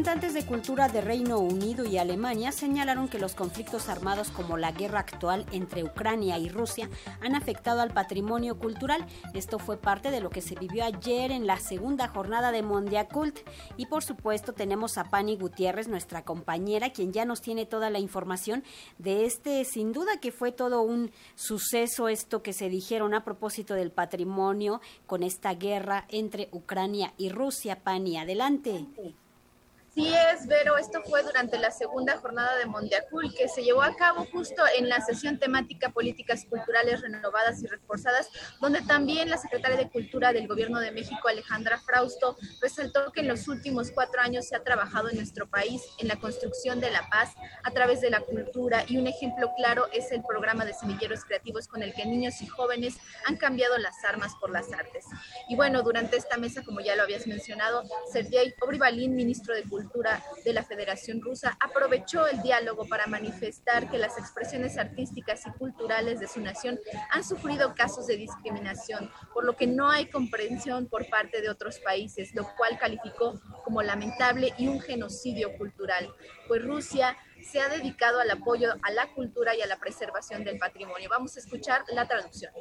Representantes de cultura de Reino Unido y Alemania señalaron que los conflictos armados como la guerra actual entre Ucrania y Rusia han afectado al patrimonio cultural. Esto fue parte de lo que se vivió ayer en la segunda jornada de Mondiacult. Y por supuesto tenemos a Pani Gutiérrez, nuestra compañera, quien ya nos tiene toda la información de este, sin duda que fue todo un suceso esto que se dijeron a propósito del patrimonio con esta guerra entre Ucrania y Rusia. Pani, adelante. Es, Vero, esto fue durante la segunda jornada de Mondiacul que se llevó a cabo justo en la sesión temática Políticas Culturales Renovadas y Reforzadas, donde también la secretaria de Cultura del Gobierno de México, Alejandra Frausto, resaltó que en los últimos cuatro años se ha trabajado en nuestro país en la construcción de la paz a través de la cultura y un ejemplo claro es el programa de semilleros creativos con el que niños y jóvenes han cambiado las armas por las artes. Y bueno, durante esta mesa, como ya lo habías mencionado, Sergei Obrivalin, ministro de Cultura, De la Federación Rusa aprovechó el diálogo para manifestar que las expresiones artísticas y culturales de su nación han sufrido casos de discriminación, por lo que no hay comprensión por parte de otros países, lo cual calificó como lamentable y un genocidio cultural, pues Rusia se ha dedicado al apoyo a la cultura y a la preservación del patrimonio. Vamos a escuchar la traducción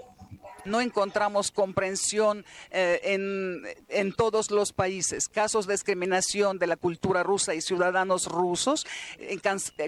no encontramos comprensión eh, en, en, todos los países. Casos de discriminación de la cultura rusa y ciudadanos rusos,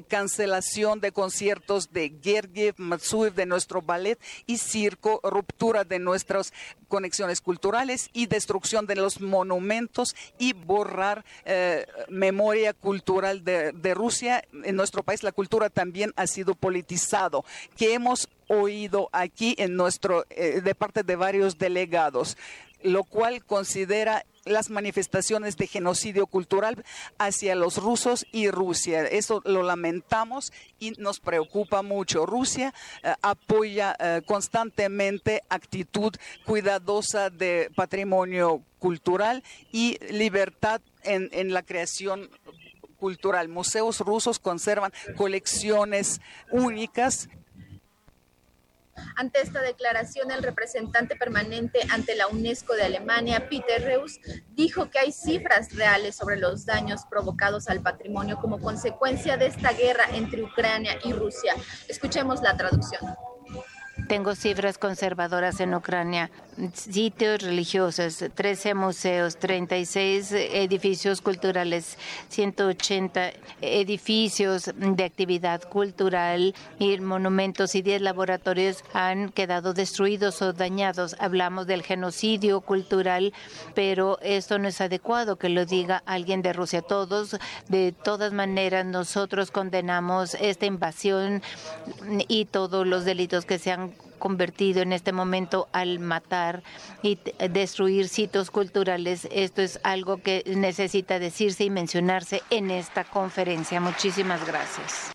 cancelación de conciertos de Gergiev, Matsuev, de nuestro ballet y circo, ruptura de nuestras conexiones culturales y destrucción de los monumentos y borrar eh, memoria cultural de, de Rusia. En nuestro país la cultura también ha sido politizado, que hemos oído aquí en nuestro, eh, de parte de varios delegados, lo cual considera las manifestaciones de genocidio cultural hacia los rusos y Rusia. Eso lo lamentamos y nos preocupa mucho. Rusia eh, apoya eh, constantemente actitud cuidadosa de patrimonio cultural y libertad en, en la creación cultural. Museos rusos conservan colecciones únicas ante esta declaración, el representante permanente ante la UNESCO de Alemania, Peter Reus, dijo que hay cifras reales sobre los daños provocados al patrimonio como consecuencia de esta guerra entre Ucrania y Rusia. Escuchemos la traducción. Tengo cifras conservadoras en Ucrania, sitios religiosos, 13 museos, 36 edificios culturales, 180 edificios de actividad cultural y monumentos y 10 laboratorios han quedado destruidos o dañados. Hablamos del genocidio cultural, pero esto no es adecuado que lo diga alguien de Rusia. Todos, de todas maneras, nosotros condenamos esta invasión y todos los delitos que se han convertido en este momento al matar y destruir sitios culturales. Esto es algo que necesita decirse y mencionarse en esta conferencia. Muchísimas gracias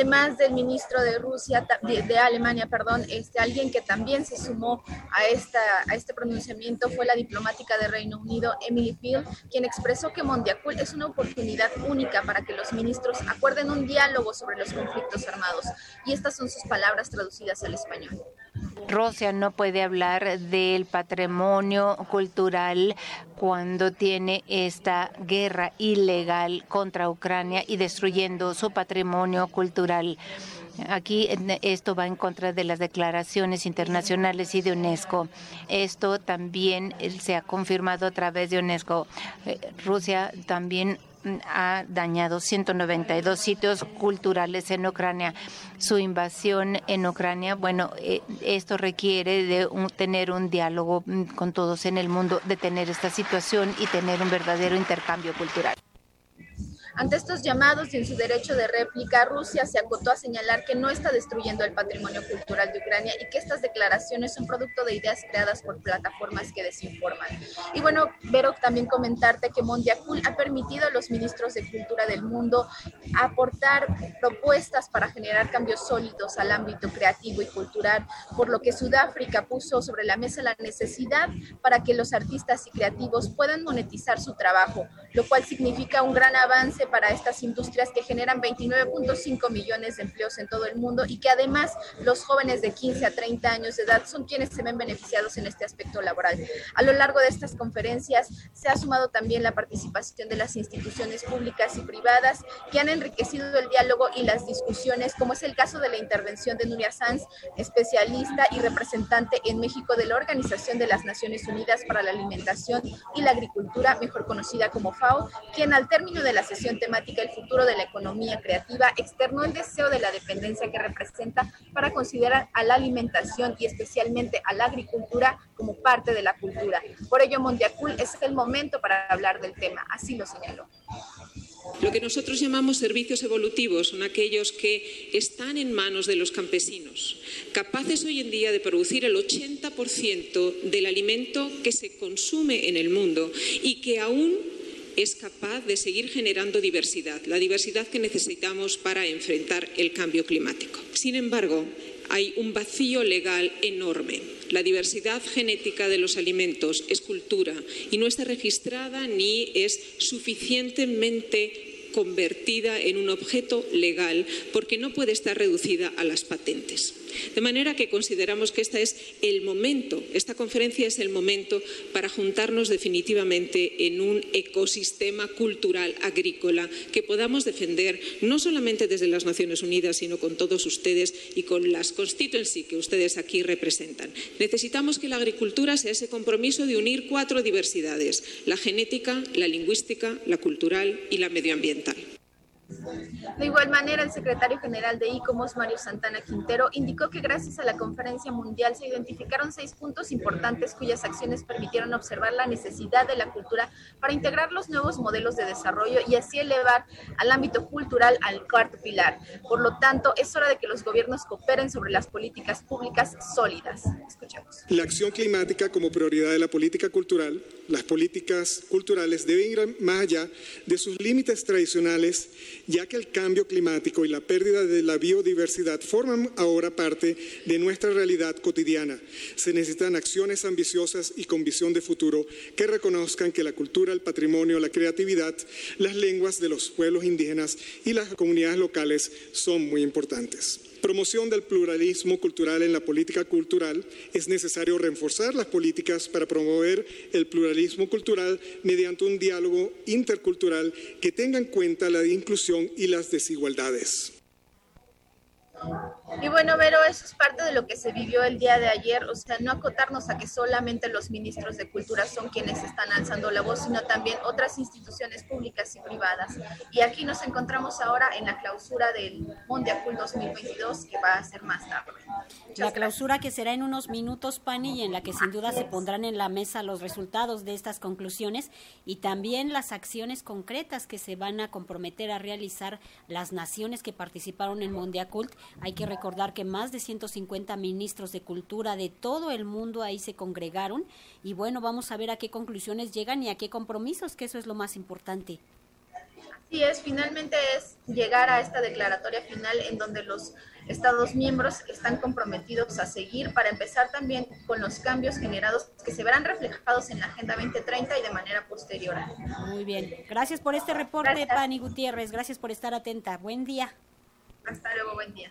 además del ministro de Rusia, de, Alemania, perdón, este, alguien que también se sumó a, esta, a este pronunciamiento fue la diplomática de Reino Unido, Emily Peel, quien expresó que Mondiacul es una oportunidad única para que los ministros acuerden un diálogo sobre los conflictos armados. Y estas son sus palabras traducidas al español. Rusia no puede hablar del patrimonio cultural cuando tiene esta guerra ilegal contra Ucrania y destruyendo su patrimonio cultural. Aquí esto va en contra de las declaraciones internacionales y de UNESCO. Esto también se ha confirmado a través de UNESCO. Eh, Rusia también ha dañado 192 sitios culturales en Ucrania. Su invasión en Ucrania, bueno, eh, esto requiere de tener un diálogo mm, con todos en el mundo, de tener esta situación y tener un verdadero intercambio cultural. Ante estos llamados y en su derecho de réplica, Rusia se acotó a señalar que no está destruyendo el patrimonio cultural de Ucrania y que estas declaraciones son producto de ideas creadas por plataformas que desinforman. Y bueno, Vero, también comentarte que Mondiacul ha permitido a los ministros de cultura del mundo aportar propuestas para generar cambios sólidos al ámbito creativo y cultural, por lo que Sudáfrica puso sobre la mesa la necesidad para que los artistas y creativos puedan monetizar su trabajo, lo cual significa un gran avance para estas industrias que generan 29.5 millones de empleos en todo el mundo y que además los jóvenes de 15 a 30 años de edad son quienes se ven beneficiados en este aspecto laboral. A lo largo de estas conferencias se ha sumado también la participación de las instituciones públicas y privadas que han enriquecido el diálogo y las discusiones, como es el caso de la intervención de Nuria Sanz, especialista y representante en México de la Organización de las Naciones Unidas para la Alimentación y la Agricultura, mejor conocida como FAO, quien al término de la sesión temática El futuro de la economía creativa externó el deseo de la dependencia que representa para considerar a la alimentación y especialmente a la agricultura como parte de la cultura. Por ello, Mondiacul es el momento para hablar del tema, así lo señaló. Lo que nosotros llamamos servicios evolutivos son aquellos que están en manos de los campesinos, capaces hoy en día de producir el 80% del alimento que se consume en el mundo y que aún es capaz de seguir generando diversidad, la diversidad que necesitamos para enfrentar el cambio climático. Sin embargo, hay un vacío legal enorme. La diversidad genética de los alimentos es cultura y no está registrada ni es suficientemente convertida en un objeto legal porque no puede estar reducida a las patentes. De manera que consideramos que este es el momento, esta conferencia es el momento para juntarnos definitivamente en un ecosistema cultural agrícola que podamos defender no solamente desde las Naciones Unidas, sino con todos ustedes y con las constituency que ustedes aquí representan. Necesitamos que la agricultura sea ese compromiso de unir cuatro diversidades, la genética, la lingüística, la cultural y la medioambiental. De igual manera, el secretario general de ICOMOS, Mario Santana Quintero, indicó que gracias a la conferencia mundial se identificaron seis puntos importantes cuyas acciones permitieron observar la necesidad de la cultura para integrar los nuevos modelos de desarrollo y así elevar al ámbito cultural al cuarto pilar. Por lo tanto, es hora de que los gobiernos cooperen sobre las políticas públicas sólidas. Escuchemos. La acción climática como prioridad de la política cultural, las políticas culturales deben ir más allá de sus límites tradicionales ya que el cambio climático y la pérdida de la biodiversidad forman ahora parte de nuestra realidad cotidiana. Se necesitan acciones ambiciosas y con visión de futuro que reconozcan que la cultura, el patrimonio, la creatividad, las lenguas de los pueblos indígenas y las comunidades locales son muy importantes promoción del pluralismo cultural en la política cultural, es necesario reforzar las políticas para promover el pluralismo cultural mediante un diálogo intercultural que tenga en cuenta la inclusión y las desigualdades. Y bueno, Vero, eso es parte de lo que se vivió el día de ayer, o sea, no acotarnos a que solamente los ministros de Cultura son quienes están alzando la voz, sino también otras instituciones públicas y privadas. Y aquí nos encontramos ahora en la clausura del Mondiacul 2022, que va a ser más tarde. la clausura que será en unos minutos, Pani, y en la que sin duda se pondrán en la mesa los resultados de estas conclusiones y también las acciones concretas que se van a comprometer a realizar las naciones que participaron en Mondiacult. Hay que recordar que más de 150 ministros de cultura de todo el mundo ahí se congregaron y bueno, vamos a ver a qué conclusiones llegan y a qué compromisos, que eso es lo más importante. Así es, finalmente es llegar a esta declaratoria final en donde los Estados miembros están comprometidos a seguir para empezar también con los cambios generados que se verán reflejados en la Agenda 2030 y de manera posterior. Muy bien, gracias por este reporte, Pani Gutiérrez, gracias por estar atenta. Buen día. Hasta luego, buen día.